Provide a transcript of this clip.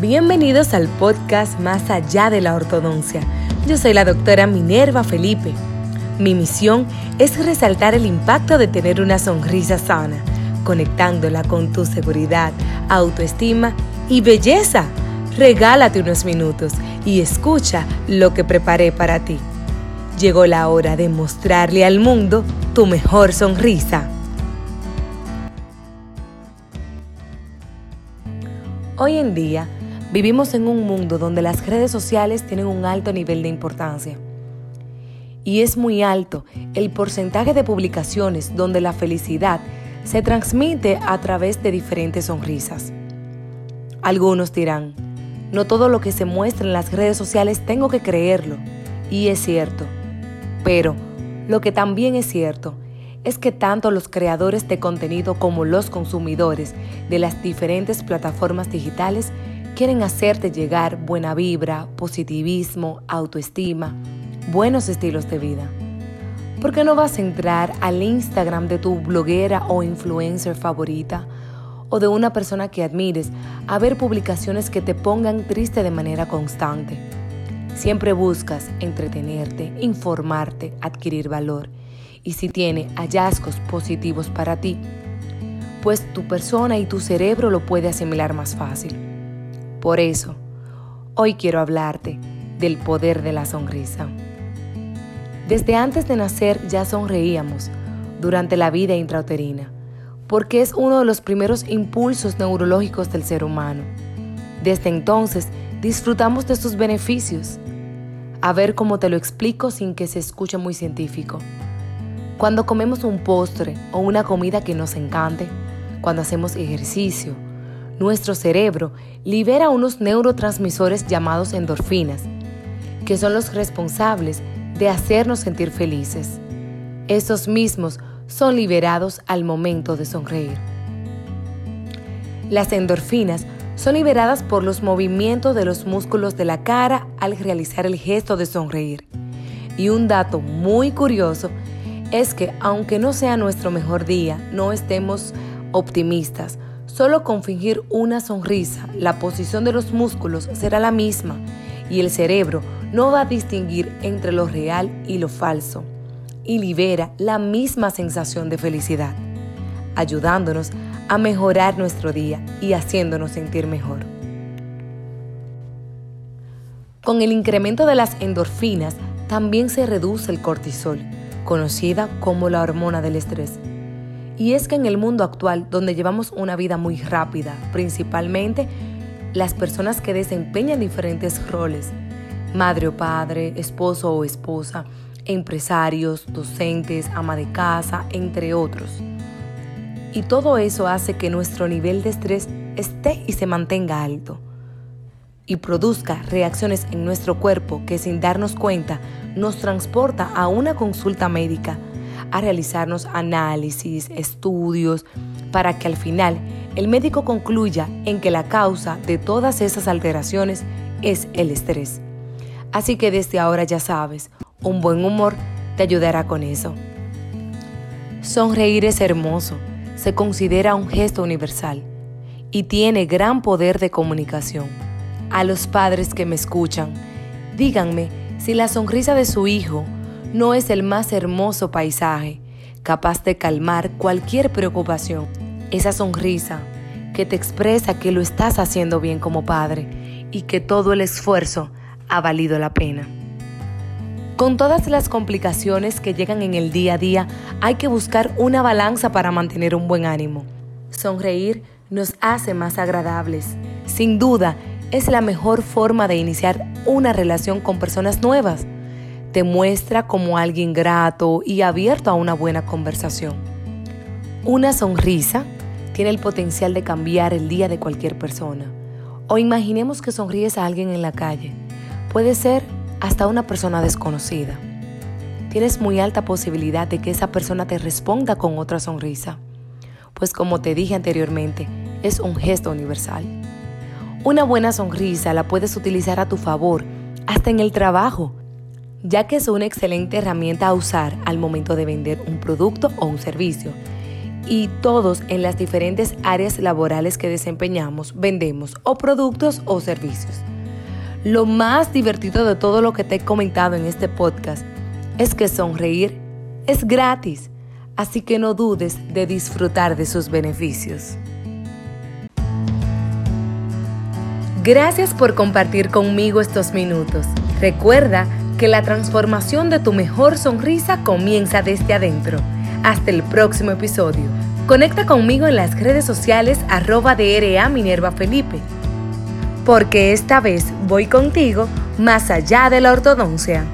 Bienvenidos al podcast Más allá de la ortodoncia. Yo soy la doctora Minerva Felipe. Mi misión es resaltar el impacto de tener una sonrisa sana, conectándola con tu seguridad, autoestima y belleza. Regálate unos minutos y escucha lo que preparé para ti. Llegó la hora de mostrarle al mundo tu mejor sonrisa. Hoy en día, Vivimos en un mundo donde las redes sociales tienen un alto nivel de importancia. Y es muy alto el porcentaje de publicaciones donde la felicidad se transmite a través de diferentes sonrisas. Algunos dirán, no todo lo que se muestra en las redes sociales tengo que creerlo. Y es cierto. Pero lo que también es cierto es que tanto los creadores de contenido como los consumidores de las diferentes plataformas digitales quieren hacerte llegar buena vibra, positivismo, autoestima, buenos estilos de vida. ¿Por qué no vas a entrar al Instagram de tu bloguera o influencer favorita o de una persona que admires a ver publicaciones que te pongan triste de manera constante? Siempre buscas entretenerte, informarte, adquirir valor. Y si tiene hallazgos positivos para ti, pues tu persona y tu cerebro lo puede asimilar más fácil. Por eso, hoy quiero hablarte del poder de la sonrisa. Desde antes de nacer ya sonreíamos durante la vida intrauterina, porque es uno de los primeros impulsos neurológicos del ser humano. Desde entonces disfrutamos de sus beneficios. A ver cómo te lo explico sin que se escuche muy científico. Cuando comemos un postre o una comida que nos encante, cuando hacemos ejercicio, nuestro cerebro libera unos neurotransmisores llamados endorfinas, que son los responsables de hacernos sentir felices. Estos mismos son liberados al momento de sonreír. Las endorfinas son liberadas por los movimientos de los músculos de la cara al realizar el gesto de sonreír. Y un dato muy curioso es que aunque no sea nuestro mejor día, no estemos optimistas, Solo con fingir una sonrisa, la posición de los músculos será la misma y el cerebro no va a distinguir entre lo real y lo falso y libera la misma sensación de felicidad, ayudándonos a mejorar nuestro día y haciéndonos sentir mejor. Con el incremento de las endorfinas también se reduce el cortisol, conocida como la hormona del estrés y es que en el mundo actual, donde llevamos una vida muy rápida, principalmente las personas que desempeñan diferentes roles, madre o padre, esposo o esposa, empresarios, docentes, ama de casa, entre otros. Y todo eso hace que nuestro nivel de estrés esté y se mantenga alto y produzca reacciones en nuestro cuerpo que sin darnos cuenta nos transporta a una consulta médica a realizarnos análisis, estudios, para que al final el médico concluya en que la causa de todas esas alteraciones es el estrés. Así que desde ahora ya sabes, un buen humor te ayudará con eso. Sonreír es hermoso, se considera un gesto universal y tiene gran poder de comunicación. A los padres que me escuchan, díganme si la sonrisa de su hijo no es el más hermoso paisaje, capaz de calmar cualquier preocupación. Esa sonrisa que te expresa que lo estás haciendo bien como padre y que todo el esfuerzo ha valido la pena. Con todas las complicaciones que llegan en el día a día, hay que buscar una balanza para mantener un buen ánimo. Sonreír nos hace más agradables. Sin duda, es la mejor forma de iniciar una relación con personas nuevas te muestra como alguien grato y abierto a una buena conversación. Una sonrisa tiene el potencial de cambiar el día de cualquier persona. O imaginemos que sonríes a alguien en la calle. Puede ser hasta una persona desconocida. Tienes muy alta posibilidad de que esa persona te responda con otra sonrisa. Pues como te dije anteriormente, es un gesto universal. Una buena sonrisa la puedes utilizar a tu favor, hasta en el trabajo, ya que es una excelente herramienta a usar al momento de vender un producto o un servicio. y todos en las diferentes áreas laborales que desempeñamos, vendemos o productos o servicios. Lo más divertido de todo lo que te he comentado en este podcast es que sonreír es gratis, así que no dudes de disfrutar de sus beneficios. Gracias por compartir conmigo estos minutos. Recuerda que la transformación de tu mejor sonrisa comienza desde adentro. Hasta el próximo episodio. Conecta conmigo en las redes sociales arroba DRA Minerva Felipe. Porque esta vez voy contigo más allá de la ortodoncia.